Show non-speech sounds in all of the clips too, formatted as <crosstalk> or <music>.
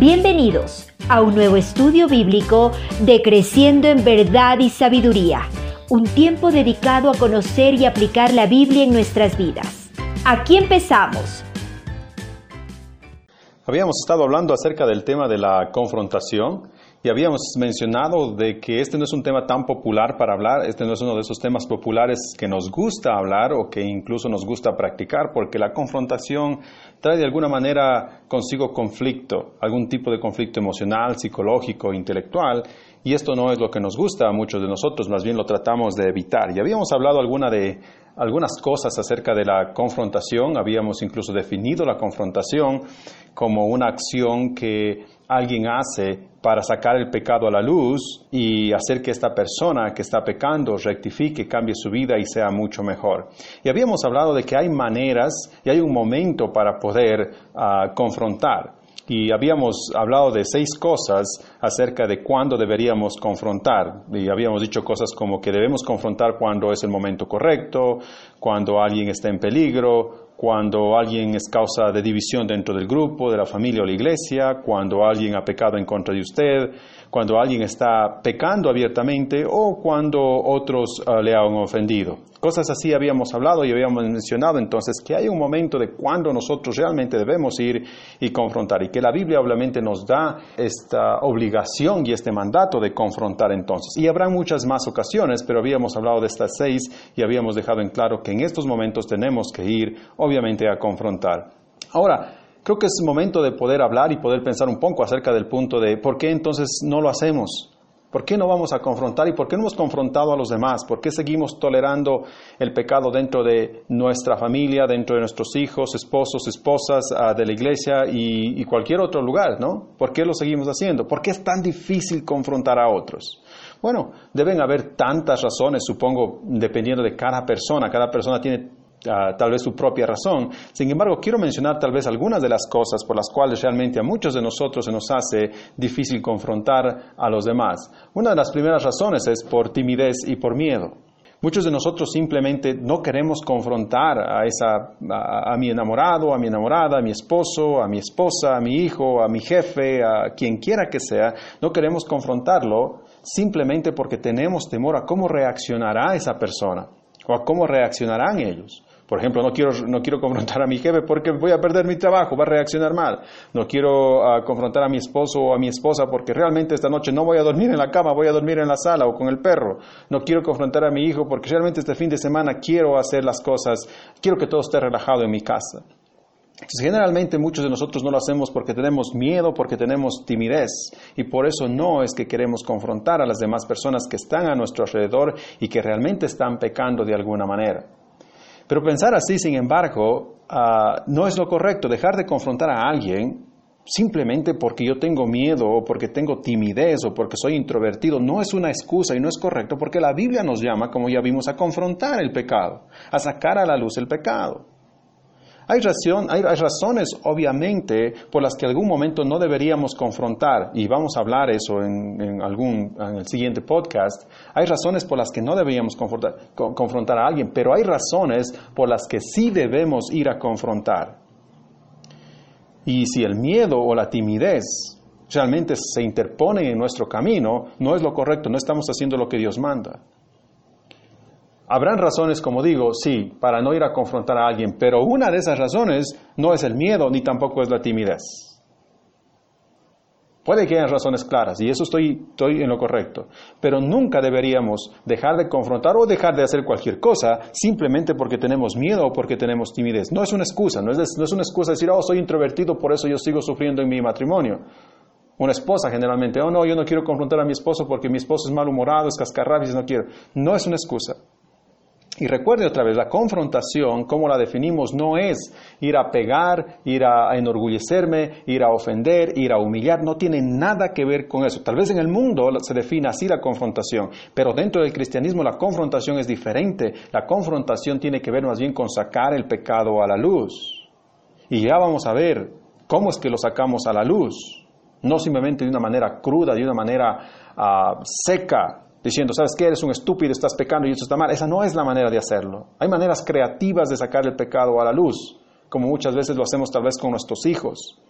Bienvenidos a un nuevo estudio bíblico de Creciendo en Verdad y Sabiduría, un tiempo dedicado a conocer y aplicar la Biblia en nuestras vidas. Aquí empezamos. Habíamos estado hablando acerca del tema de la confrontación y habíamos mencionado de que este no es un tema tan popular para hablar, este no es uno de esos temas populares que nos gusta hablar o que incluso nos gusta practicar, porque la confrontación trae de alguna manera consigo conflicto, algún tipo de conflicto emocional, psicológico, intelectual, y esto no es lo que nos gusta a muchos de nosotros, más bien lo tratamos de evitar. Y habíamos hablado alguna de, algunas cosas acerca de la confrontación, habíamos incluso definido la confrontación como una acción que alguien hace para sacar el pecado a la luz y hacer que esta persona que está pecando rectifique, cambie su vida y sea mucho mejor. Y habíamos hablado de que hay maneras y hay un momento para poder ah, confrontar. Y habíamos hablado de seis cosas acerca de cuándo deberíamos confrontar. Y habíamos dicho cosas como que debemos confrontar cuando es el momento correcto, cuando alguien está en peligro, cuando alguien es causa de división dentro del grupo, de la familia o la iglesia, cuando alguien ha pecado en contra de usted, cuando alguien está pecando abiertamente o cuando otros uh, le han ofendido. Cosas así habíamos hablado y habíamos mencionado entonces que hay un momento de cuando nosotros realmente debemos ir y confrontar y que la Biblia obviamente nos da esta obligación y este mandato de confrontar entonces. Y habrá muchas más ocasiones, pero habíamos hablado de estas seis y habíamos dejado en claro que en estos momentos tenemos que ir obviamente a confrontar. Ahora, creo que es momento de poder hablar y poder pensar un poco acerca del punto de por qué entonces no lo hacemos. ¿Por qué no vamos a confrontar y por qué no hemos confrontado a los demás? ¿Por qué seguimos tolerando el pecado dentro de nuestra familia, dentro de nuestros hijos, esposos, esposas, ah, de la iglesia y, y, cualquier otro lugar? ¿no? ¿Por qué lo seguimos haciendo? ¿Por qué es tan difícil confrontar a otros? Bueno, deben haber tantas razones, supongo, dependiendo de cada persona. Cada persona tiene Uh, tal vez su propia razón. Sin embargo, quiero mencionar tal vez algunas de las cosas por las cuales realmente a muchos de nosotros se nos hace difícil confrontar a los demás. Una de las primeras razones es por timidez y por miedo. Muchos de nosotros simplemente no queremos confrontar a, esa, a, a mi enamorado, a mi enamorada, a mi esposo, a mi esposa, a mi hijo, a mi jefe, a quien quiera que sea. No queremos confrontarlo simplemente porque tenemos temor a cómo reaccionará esa persona o a cómo reaccionarán ellos. Por ejemplo, no quiero, no quiero confrontar a mi jefe porque voy a perder mi trabajo, va a reaccionar mal. No quiero uh, confrontar a mi esposo o a mi esposa porque realmente esta noche no voy a dormir en la cama, voy a dormir en la sala o con el perro. No quiero confrontar a mi hijo porque realmente este fin de semana quiero hacer las cosas, quiero que todo esté relajado en mi casa. Generalmente muchos de nosotros no lo hacemos porque tenemos miedo, porque tenemos timidez y por eso no es que queremos confrontar a las demás personas que están a nuestro alrededor y que realmente están pecando de alguna manera. Pero pensar así, sin embargo, uh, no es lo correcto. Dejar de confrontar a alguien simplemente porque yo tengo miedo o porque tengo timidez o porque soy introvertido no es una excusa y no es correcto porque la Biblia nos llama, como ya vimos, a confrontar el pecado, a sacar a la luz el pecado. Hay, razón, hay, razones, obviamente, por las que algún momento no deberíamos confrontar, y vamos a hablar eso en, algún, en el siguiente podcast. Hay razones por las que no deberíamos confrontar, confrontar a alguien, pero hay razones por las que sí debemos ir a confrontar. Y si el miedo o la timidez realmente se interponen en nuestro camino, no es lo correcto, no estamos haciendo lo que Dios manda. Habrán razones, como digo, sí, para no ir a confrontar a alguien, pero una de esas razones no es el miedo ni tampoco es la timidez. Puede que haya razones claras, y eso estoy, estoy, en lo correcto, pero nunca deberíamos dejar de confrontar o dejar de hacer cualquier cosa simplemente porque tenemos miedo o porque tenemos timidez. No es una excusa, no es, no es una excusa decir, oh, soy introvertido, por eso yo sigo sufriendo en mi matrimonio. Una esposa generalmente, oh, no, yo no quiero confrontar a mi esposo porque mi esposo es malhumorado, es cascarrabias, no quiero. No es una excusa. Y recuerde otra vez, la confrontación, como la definimos, no es ir a pegar, ir a enorgullecerme, ir a ofender, ir a humillar, no tiene nada que ver con eso. Tal vez en el mundo se define así la confrontación, pero dentro del cristianismo la confrontación es diferente. La confrontación tiene que ver más bien con sacar el pecado a la luz. Y ya vamos a ver cómo es que lo sacamos a la luz. No simplemente de una manera cruda, de una manera uh, seca, diciendo, ¿sabes qué? Eres un estúpido, estás pecando y esto está mal. Esa no es la manera de hacerlo. Hay maneras creativas de sacar el pecado a la luz, como muchas veces lo hacemos tal vez con nuestros hijos.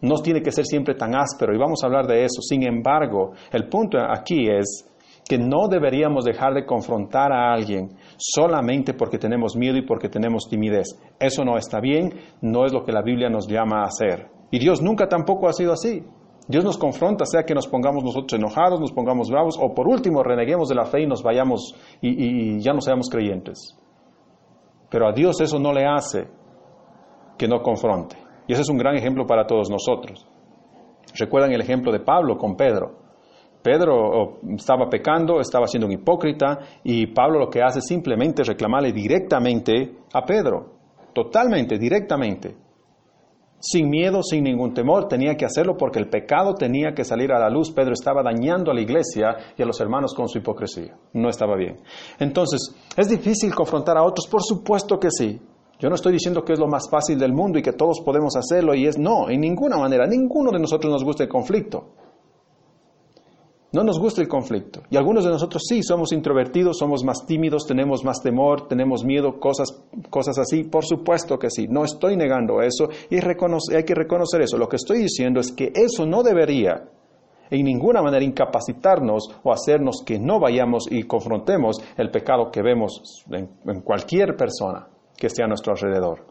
No tiene que ser siempre tan áspero y vamos a hablar de eso. Sin embargo, el punto aquí es que no deberíamos dejar de confrontar a alguien solamente porque tenemos miedo y porque tenemos timidez. Eso no está bien, no es lo que la Biblia nos llama a hacer. Y Dios nunca tampoco ha sido así. Dios nos confronta, sea que nos pongamos nosotros enojados, nos pongamos bravos, o por último reneguemos de la fe y nos vayamos y, ya no seamos creyentes. Pero a Dios eso no le hace que no confronte. Y ese es un gran ejemplo para todos nosotros. Recuerdan el ejemplo de Pablo con Pedro. Pedro estaba pecando, estaba siendo un hipócrita y Pablo lo que hace es simplemente reclamarle directamente a Pedro, totalmente, directamente, sin miedo, sin ningún temor, tenía que hacerlo porque el pecado tenía que salir a la luz. Pedro estaba dañando a la iglesia y a los hermanos con su hipocresía. No estaba bien. Entonces, ¿es difícil confrontar a otros? Por supuesto que sí. Yo no estoy diciendo que es lo más fácil del mundo y que todos podemos hacerlo y es no, en ninguna manera, ninguno de nosotros nos gusta el conflicto. No nos gusta el conflicto. Y algunos de nosotros sí, somos introvertidos, somos más tímidos, tenemos más temor, tenemos miedo, cosas, cosas así. Por supuesto que sí. No estoy negando eso y hay que reconocer eso. Lo que estoy diciendo es que eso no debería en ninguna manera incapacitarnos o hacernos que no vayamos y confrontemos el pecado que vemos en cualquier persona que esté a nuestro alrededor.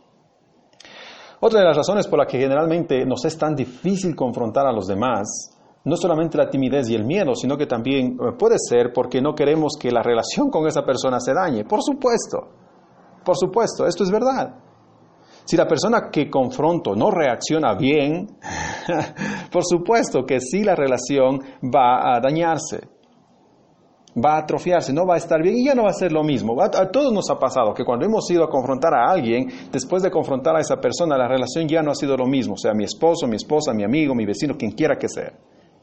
Otra de las razones por las que generalmente nos es tan difícil confrontar a los demás no solamente la timidez y el miedo, sino que también eh, puede ser porque no queremos que la relación con esa persona se dañe. Por supuesto, por supuesto, esto es verdad. Si la persona que confronto no reacciona bien, <laughs> por supuesto que sí la relación va a dañarse, va a atrofiarse, no va a estar bien y ya no va a ser lo mismo. A, todos nos ha pasado que cuando hemos ido a confrontar a alguien, después de confrontar a esa persona, la relación ya no ha sido lo mismo, sea mi esposo, mi esposa, mi amigo, mi vecino, quien quiera que sea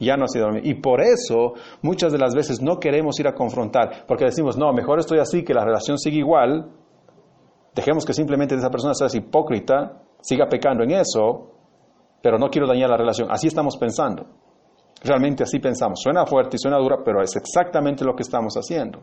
ya no ha sido lo. Y por eso muchas de las veces no queremos ir a confrontar, porque decimos, no, mejor estoy así, que la relación siga igual, dejemos que simplemente esa persona sea hipócrita, siga pecando en eso, pero no quiero dañar la relación. Así estamos pensando. Realmente así pensamos. Suena fuerte y suena dura, pero es exactamente lo que estamos haciendo.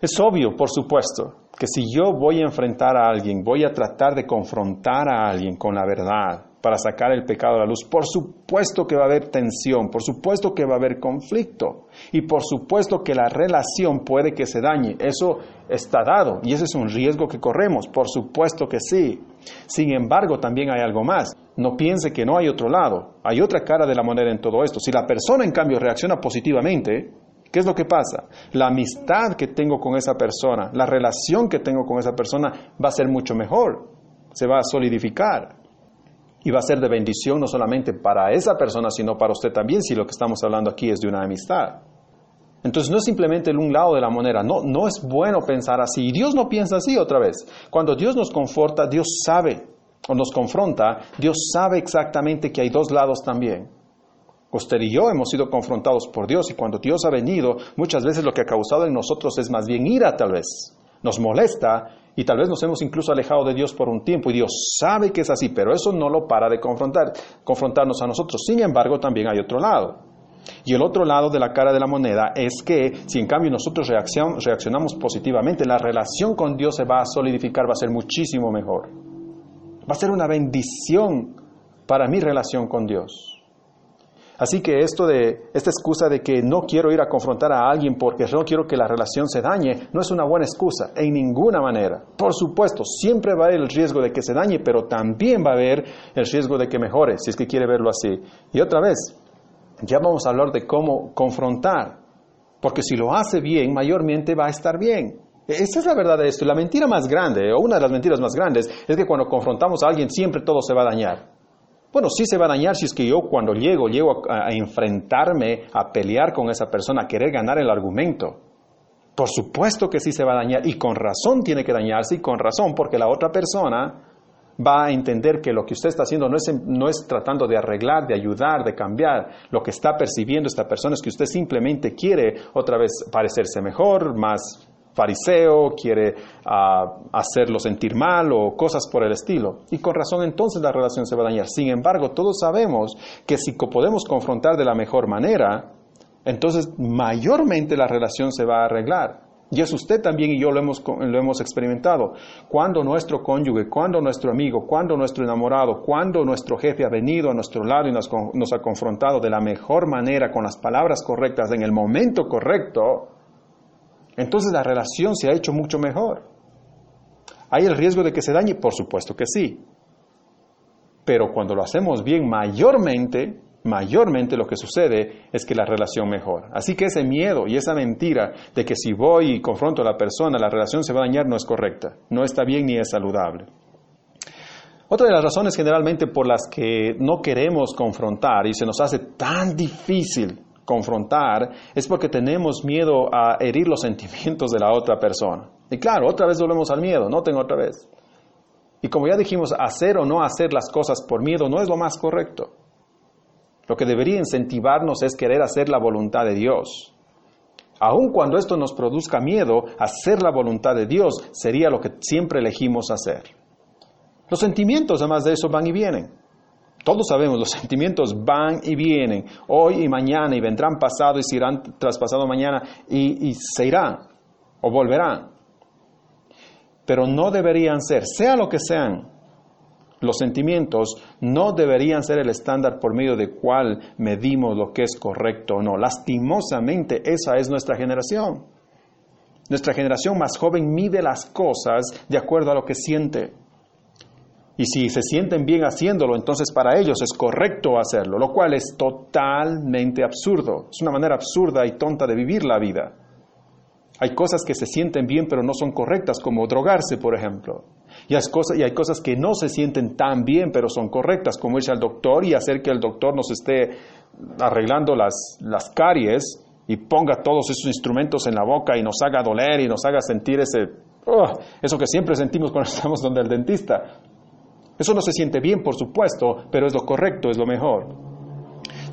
Es obvio, por supuesto, que si yo voy a enfrentar a alguien, voy a tratar de confrontar a alguien con la verdad, para sacar el pecado a la luz. Por supuesto que va a haber tensión, por supuesto que va a haber conflicto y por supuesto que la relación puede que se dañe. Eso está dado y ese es un riesgo que corremos, por supuesto que sí. Sin embargo, también hay algo más. No piense que no hay otro lado, hay otra cara de la moneda en todo esto. Si la persona en cambio reacciona positivamente, ¿Qué es lo que pasa? La amistad que tengo con esa persona, la relación que tengo con esa persona va a ser mucho mejor, se va a solidificar y va a ser de bendición no solamente para esa persona, sino para usted también, si lo que estamos hablando aquí es de una amistad. Entonces no es simplemente el un lado de la moneda, no, no es bueno pensar así. Y Dios no piensa así otra vez. Cuando Dios nos conforta, Dios sabe, o nos confronta, Dios sabe exactamente que hay dos lados también. Usted y yo hemos sido confrontados por Dios y cuando Dios ha venido, muchas veces lo que ha causado en nosotros es más bien ira tal vez. Nos molesta y tal vez nos hemos incluso alejado de Dios por un tiempo y Dios sabe que es así, pero eso no lo para de confrontar, confrontarnos a nosotros. Sin embargo, también hay otro lado. Y el otro lado de la cara de la moneda es que si en cambio nosotros reaccionamos positivamente, la relación con Dios se va a solidificar, va a ser muchísimo mejor. Va a ser una bendición para mi relación con Dios. Así que esto de esta excusa de que no quiero ir a confrontar a alguien porque no quiero que la relación se dañe, no es una buena excusa en ninguna manera. Por supuesto, siempre va a haber el riesgo de que se dañe, pero también va a haber el riesgo de que mejore, si es que quiere verlo así. Y otra vez, ya vamos a hablar de cómo confrontar, porque si lo hace bien, mayormente va a estar bien. Esa es la verdad de esto. La mentira más grande, o una de las mentiras más grandes, es que cuando confrontamos a alguien siempre todo se va a dañar. Bueno, sí se va a dañar si es que yo cuando llego, llego a, enfrentarme, a pelear con esa persona, a querer ganar el argumento. Por supuesto que sí se va a dañar y con razón tiene que dañarse y con razón porque la otra persona va a entender que lo que usted está haciendo no es, no es tratando de arreglar, de ayudar, de cambiar. Lo que está percibiendo esta persona es que usted simplemente quiere otra vez parecerse mejor, más fariseo, quiere uh, hacerlo sentir mal o cosas por el estilo. Y con razón entonces la relación se va a dañar. Sin embargo, todos sabemos que si podemos confrontar de la mejor manera, entonces mayormente la relación se va a arreglar. Y es usted también y yo lo hemos, lo hemos experimentado. Cuando nuestro cónyuge, cuando nuestro amigo, cuando nuestro enamorado, cuando nuestro jefe ha venido a nuestro lado y nos ha confrontado de la mejor manera, con las palabras correctas, en el momento correcto, entonces la relación se ha hecho mucho mejor. ¿Hay el riesgo de que se dañe? Por supuesto que sí. Pero cuando lo hacemos bien, mayormente mayormente lo que sucede es que la relación mejora. Así que ese miedo y esa mentira de que si voy y confronto a la persona, la relación se va a dañar, no es correcta, no está bien ni es saludable. Otra de las razones generalmente por las que no queremos confrontar y se nos hace tan difícil confrontar es porque tenemos miedo a herir los <laughs> sentimientos de la otra persona. Y claro, otra vez volvemos al miedo, no tengo otra vez. Y como ya dijimos, hacer o no hacer las cosas por miedo no es lo más correcto. Lo que debería incentivarnos es querer hacer la voluntad de Dios. Aun cuando esto nos produzca miedo, hacer la voluntad de Dios sería lo que siempre elegimos hacer. Los sentimientos, además de eso, van y vienen. Todos sabemos, los <laughs> sentimientos van y vienen, hoy y mañana, y vendrán pasado y se irán traspasado mañana, y, y se irán o volverán. Pero no deberían ser, sea lo que sean, los sentimientos no deberían ser el estándar por medio de cual medimos lo que es correcto o no. Lastimosamente, esa es nuestra generación. Nuestra generación más joven mide las cosas de acuerdo a lo que siente. Y si se sienten bien haciéndolo, entonces para ellos es correcto hacerlo, lo cual es totalmente absurdo. Es una manera absurda y tonta de vivir la vida. Hay cosas que se sienten bien pero no son correctas, como drogarse, por ejemplo. Y hay, cosas, que no se sienten tan bien pero son correctas, como irse al doctor y hacer que el doctor nos esté arreglando las, las caries y ponga todos esos instrumentos en la boca y nos haga doler y nos haga sentir ese, oh, eso que siempre sentimos cuando <laughs> estamos donde el dentista. Eso no se siente bien, por supuesto, pero es lo correcto, es lo mejor.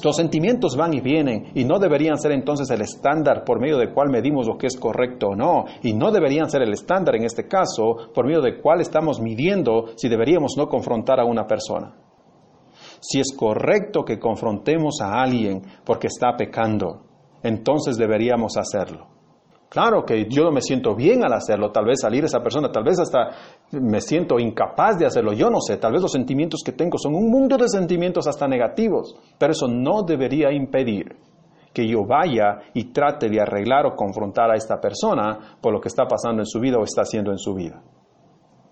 Los sentimientos van y vienen y no deberían ser entonces el estándar por medio del cual medimos lo que es correcto o no. Y no deberían ser el estándar en este caso por medio del cual estamos midiendo si deberíamos no confrontar a una persona. Si es correcto que confrontemos a alguien porque está pecando, entonces deberíamos hacerlo. Claro que yo no me siento bien al hacerlo, tal vez salir esa persona, tal vez hasta me siento incapaz de hacerlo, yo no sé, tal vez los sentimientos que tengo son un mundo de sentimientos hasta negativos, pero eso no debería impedir que yo vaya y trate de arreglar o confrontar a esta persona por lo que está pasando en su vida o está haciendo en su vida.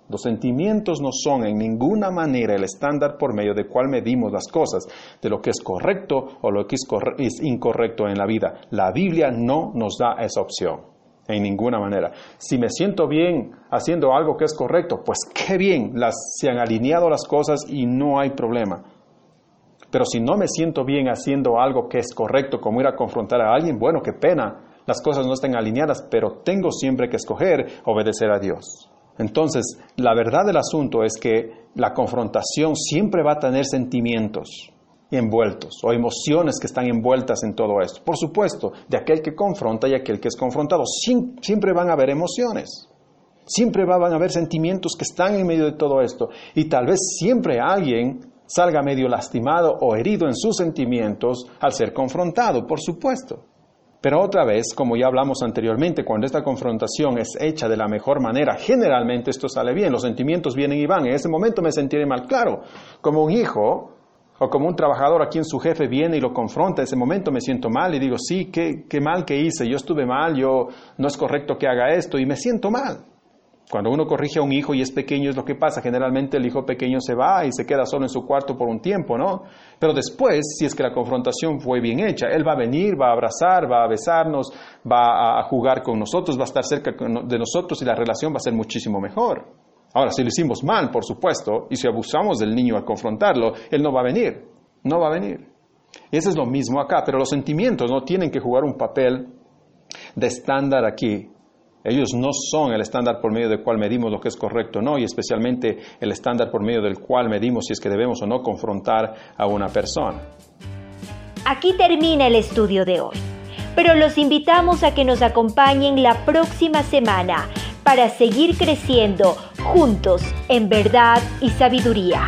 Los sentimientos no son en ninguna manera el estándar por medio del cual medimos las cosas, de lo que es correcto o lo que es, incorrecto en la vida. La Biblia no nos da esa opción, en ninguna manera. Si me siento bien haciendo algo que es correcto, pues qué bien, las, se han alineado las cosas y no hay problema. Pero si no me siento bien haciendo algo que es correcto, como ir a confrontar a alguien, bueno, qué pena, las cosas no están alineadas, pero tengo siempre que escoger obedecer a Dios. Entonces, la verdad del asunto es que la confrontación siempre va a tener sentimientos envueltos o emociones que están envueltas en todo esto. Por supuesto, de aquel que confronta y aquel que es confrontado, siempre van a haber emociones. Siempre van a haber sentimientos que están en medio de todo esto. Y tal vez siempre alguien salga medio lastimado o herido en sus sentimientos al ser confrontado, por supuesto. Pero otra vez, como ya hablamos anteriormente, cuando esta confrontación es hecha de la mejor manera, generalmente esto sale bien, los sentimientos vienen y van. En ese momento me sentiré mal, claro, como un hijo o como un trabajador a quien su jefe viene y lo confronta, en ese momento me siento mal y digo, sí, qué, qué mal que hice, yo estuve mal, yo no es correcto que haga esto y me siento mal. Cuando uno corrige a un hijo y es pequeño es lo que pasa. Generalmente el hijo pequeño se va y se queda solo en su cuarto por un tiempo, ¿no? Pero después, si es que la confrontación fue bien hecha, él va a venir, va a abrazar, va a besarnos, va a jugar con nosotros, va a estar cerca de nosotros y la relación va a ser muchísimo mejor. Ahora, si lo hicimos mal, por supuesto, y si abusamos del niño al confrontarlo, él no va a venir, no va a venir. Eso es lo mismo acá, pero los sentimientos no tienen que jugar un papel de estándar aquí ellos no son el estándar por medio del cual medimos lo que es correcto o no, y especialmente el estándar por medio del cual medimos si es que debemos o no confrontar a una persona. Aquí termina el estudio de hoy, pero los invitamos a que nos acompañen la próxima semana para seguir creciendo juntos en verdad y sabiduría.